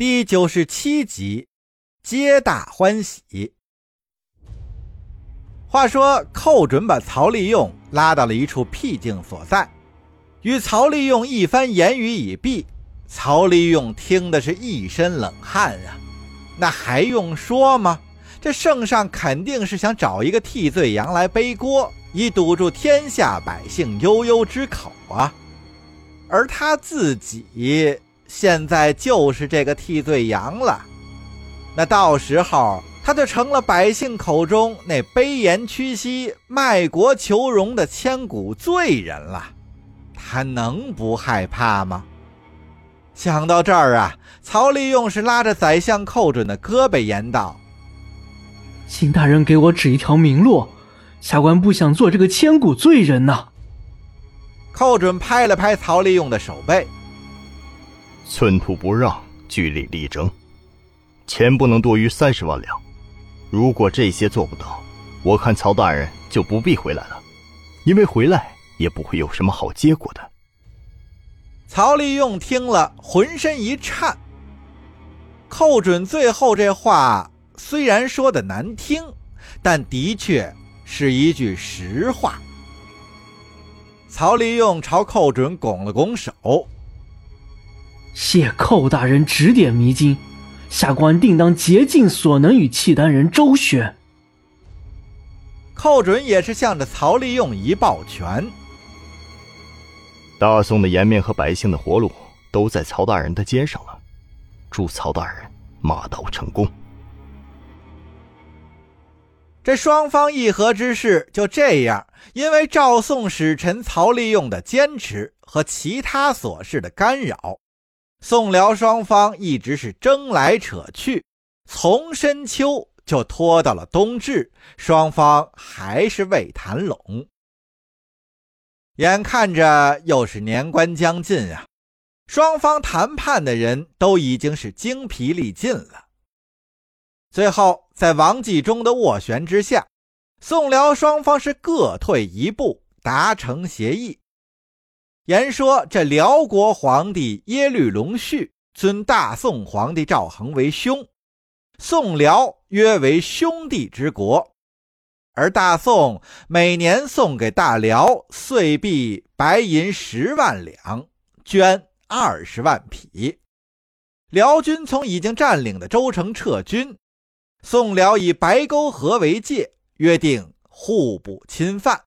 第九十七集，皆大欢喜。话说，寇准把曹利用拉到了一处僻静所在，与曹利用一番言语已毕，曹利用听的是一身冷汗啊！那还用说吗？这圣上肯定是想找一个替罪羊来背锅，以堵住天下百姓悠悠之口啊！而他自己。现在就是这个替罪羊了，那到时候他就成了百姓口中那卑颜屈膝、卖国求荣的千古罪人了，他能不害怕吗？想到这儿啊，曹利用是拉着宰相寇准的胳膊言道：“请大人给我指一条明路，下官不想做这个千古罪人呐。”寇准拍了拍曹利用的手背。寸土不让，据理力争，钱不能多于三十万两。如果这些做不到，我看曹大人就不必回来了，因为回来也不会有什么好结果的。曹利用听了，浑身一颤。寇准最后这话虽然说的难听，但的确是一句实话。曹利用朝寇准拱了拱手。谢寇大人指点迷津，下官定当竭尽所能与契丹人周旋。寇准也是向着曹利用一抱拳。大宋的颜面和百姓的活路都在曹大人的肩上了，祝曹大人马到成功。这双方议和之事就这样，因为赵宋使臣曹利用的坚持和其他琐事的干扰。宋辽双方一直是争来扯去，从深秋就拖到了冬至，双方还是未谈拢。眼看着又是年关将近啊，双方谈判的人都已经是精疲力尽了。最后，在王继忠的斡旋之下，宋辽双方是各退一步，达成协议。言说这辽国皇帝耶律隆绪尊大宋皇帝赵恒为兄，宋辽约为兄弟之国，而大宋每年送给大辽岁币白银十万两，绢二十万匹。辽军从已经占领的州城撤军，宋辽以白沟河为界，约定互不侵犯。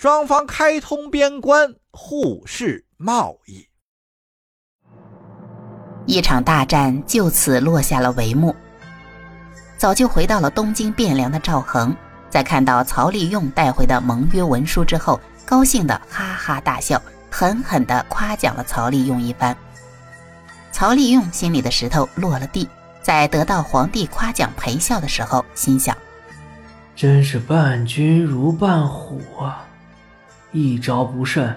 双方开通边关，互市贸易。一场大战就此落下了帷幕。早就回到了东京汴梁的赵恒，在看到曹利用带回的盟约文书之后，高兴的哈哈大笑，狠狠地夸奖了曹利用一番。曹利用心里的石头落了地，在得到皇帝夸奖陪笑的时候，心想：真是伴君如伴虎啊！一招不慎，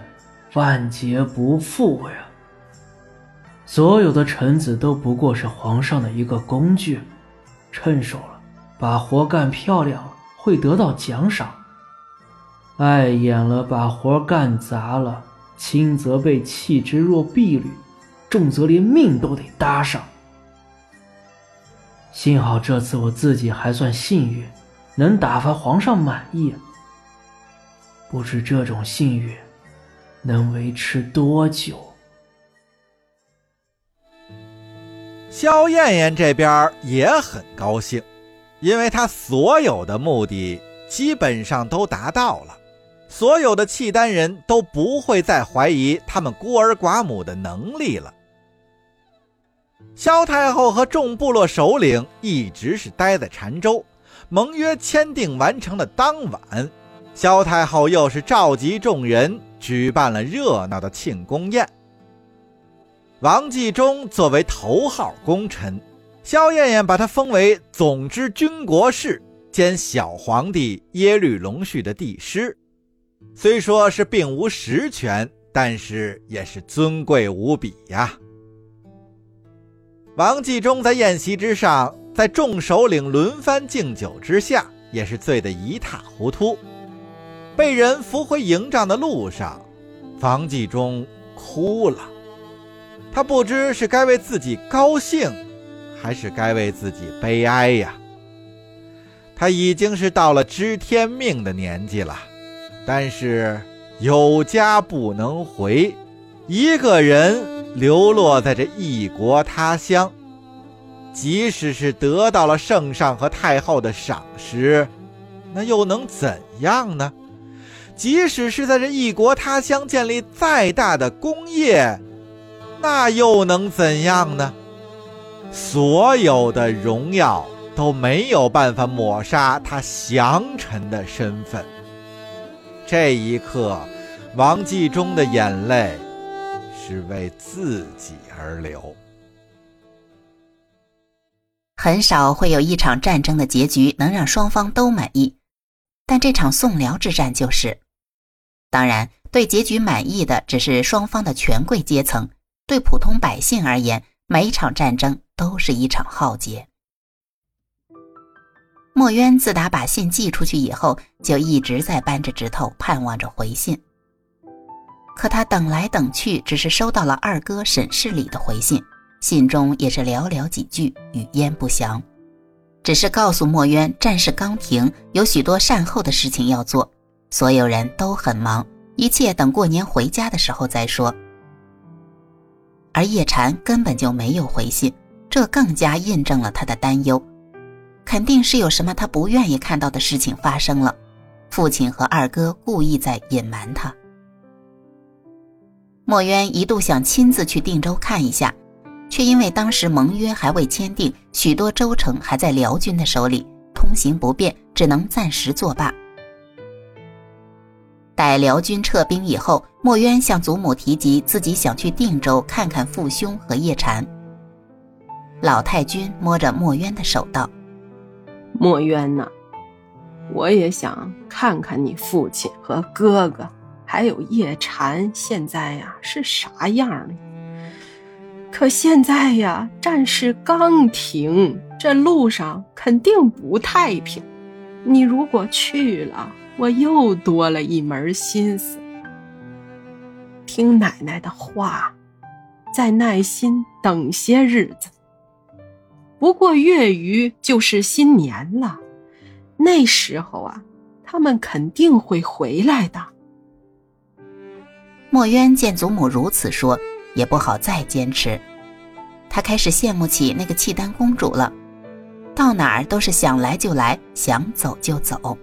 万劫不复呀！所有的臣子都不过是皇上的一个工具，趁手了，把活干漂亮了，会得到奖赏；碍眼了，把活干砸了，轻则被弃之若敝履，重则连命都得搭上。幸好这次我自己还算幸运，能打发皇上满意。不知这种幸运能维持多久？萧燕燕这边也很高兴，因为她所有的目的基本上都达到了，所有的契丹人都不会再怀疑他们孤儿寡母的能力了。萧太后和众部落首领一直是待在澶州，盟约签订完成的当晚。萧太后又是召集众人，举办了热闹的庆功宴。王继忠作为头号功臣，萧燕燕把他封为总之军国事兼小皇帝耶律隆绪的帝师。虽说是并无实权，但是也是尊贵无比呀。王继忠在宴席之上，在众首领轮番敬酒之下，也是醉得一塌糊涂。被人扶回营帐的路上，王继忠哭了。他不知是该为自己高兴，还是该为自己悲哀呀。他已经是到了知天命的年纪了，但是有家不能回，一个人流落在这异国他乡，即使是得到了圣上和太后的赏识，那又能怎样呢？即使是在这异国他乡建立再大的功业，那又能怎样呢？所有的荣耀。都没有办法抹杀他降臣的身份。这一刻，王继忠的眼泪是为自己而流。很少会有一场战争的结局能让双方都满意，但这场宋辽之战就是。当然，对结局满意的只是双方的权贵阶层，对普通百姓而言，每一场战争都是一场浩劫。墨渊自打把信寄出去以后，就一直在扳着指头盼望着回信。可他等来等去，只是收到了二哥沈世礼的回信，信中也是寥寥几句，语焉不详，只是告诉墨渊战事刚停，有许多善后的事情要做，所有人都很忙，一切等过年回家的时候再说。而叶禅根本就没有回信，这更加印证了他的担忧。肯定是有什么他不愿意看到的事情发生了，父亲和二哥故意在隐瞒他。墨渊一度想亲自去定州看一下，却因为当时盟约还未签订，许多州城还在辽军的手里，通行不便，只能暂时作罢。待辽军撤兵以后，墨渊向祖母提及自己想去定州看看父兄和叶禅。老太君摸着墨渊的手道。墨渊呐，我也想看看你父亲和哥哥，还有叶禅现在呀是啥样的。可现在呀，战事刚停，这路上肯定不太平。你如果去了，我又多了一门心思。听奶奶的话，再耐心等些日子。不过月余就是新年了，那时候啊，他们肯定会回来的。墨渊见祖母如此说，也不好再坚持，他开始羡慕起那个契丹公主了，到哪儿都是想来就来，想走就走。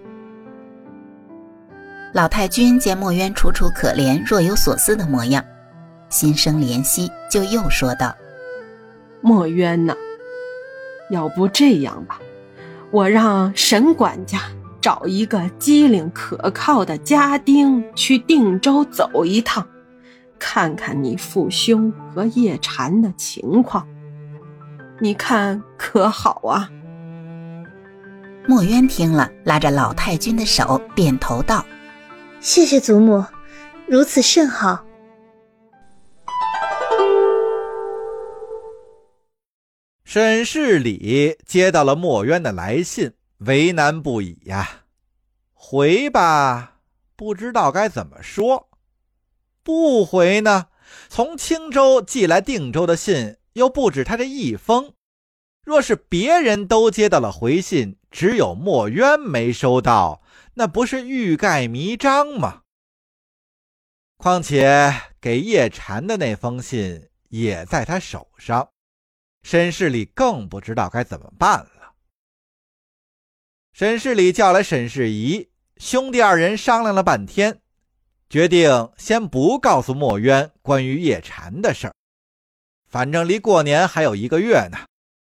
老太君见墨渊楚楚可怜、若有所思的模样，心生怜惜，就又说道：“墨渊呐。”要不这样吧，我让沈管家找一个机灵可靠的家丁去定州走一趟，看看你父兄和叶禅的情况，你看可好啊？墨渊听了，拉着老太君的手，点头道：“谢谢祖母，如此甚好。”沈世礼接到了墨渊的来信，为难不已呀。回吧，不知道该怎么说；不回呢，从青州寄来定州的信又不止他这一封。若是别人都接到了回信，只有墨渊没收到，那不是欲盖弥彰吗？况且给叶禅的那封信也在他手上。沈世礼更不知道该怎么办了。沈世礼叫来沈世仪兄弟二人商量了半天，决定先不告诉墨渊关于叶禅的事儿。反正离过年还有一个月呢，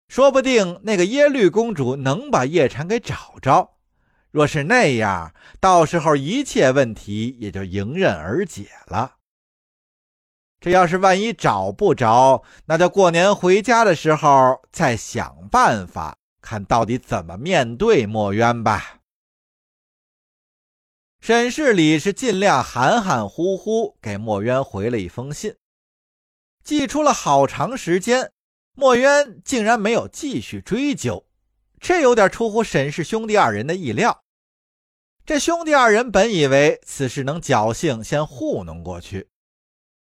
说不定那个耶律公主能把叶禅给找着。若是那样，到时候一切问题也就迎刃而解了。这要是万一找不着，那就过年回家的时候再想办法，看到底怎么面对墨渊吧。沈世礼是尽量含含糊糊给墨渊回了一封信，寄出了好长时间，墨渊竟然没有继续追究，这有点出乎沈氏兄弟二人的意料。这兄弟二人本以为此事能侥幸先糊弄过去。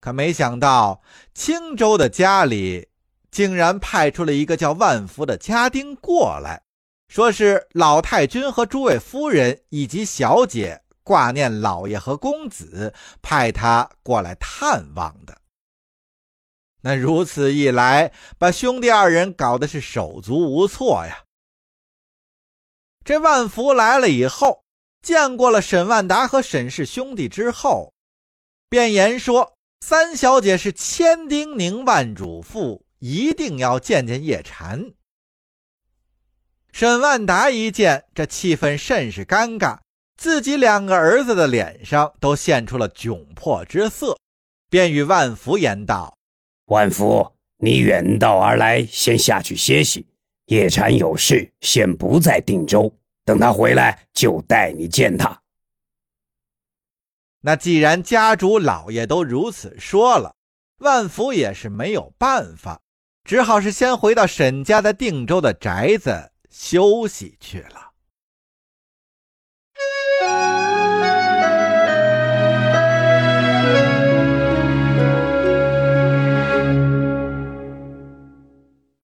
可没想到青州的家里竟然派出了一个叫万福的家丁过来，说是老太君和诸位夫人以及小姐挂念老爷和公子，派他过来探望的。那如此一来，把兄弟二人搞得是手足无措呀。这万福来了以后，见过了沈万达和沈氏兄弟之后，便言说：“三小姐是千叮咛万嘱咐，一定要见见叶禅。”沈万达一见，这气氛甚是尴尬，自己两个儿子的脸上都现出了窘迫之色，便与万福言道。万福，你远道而来，先下去歇息。叶禅有事，先不在定州，等他回来就带你见他。那既然家主老爷都如此说了，万福也是没有办法，只好是先回到沈家的定州的宅子休息去了。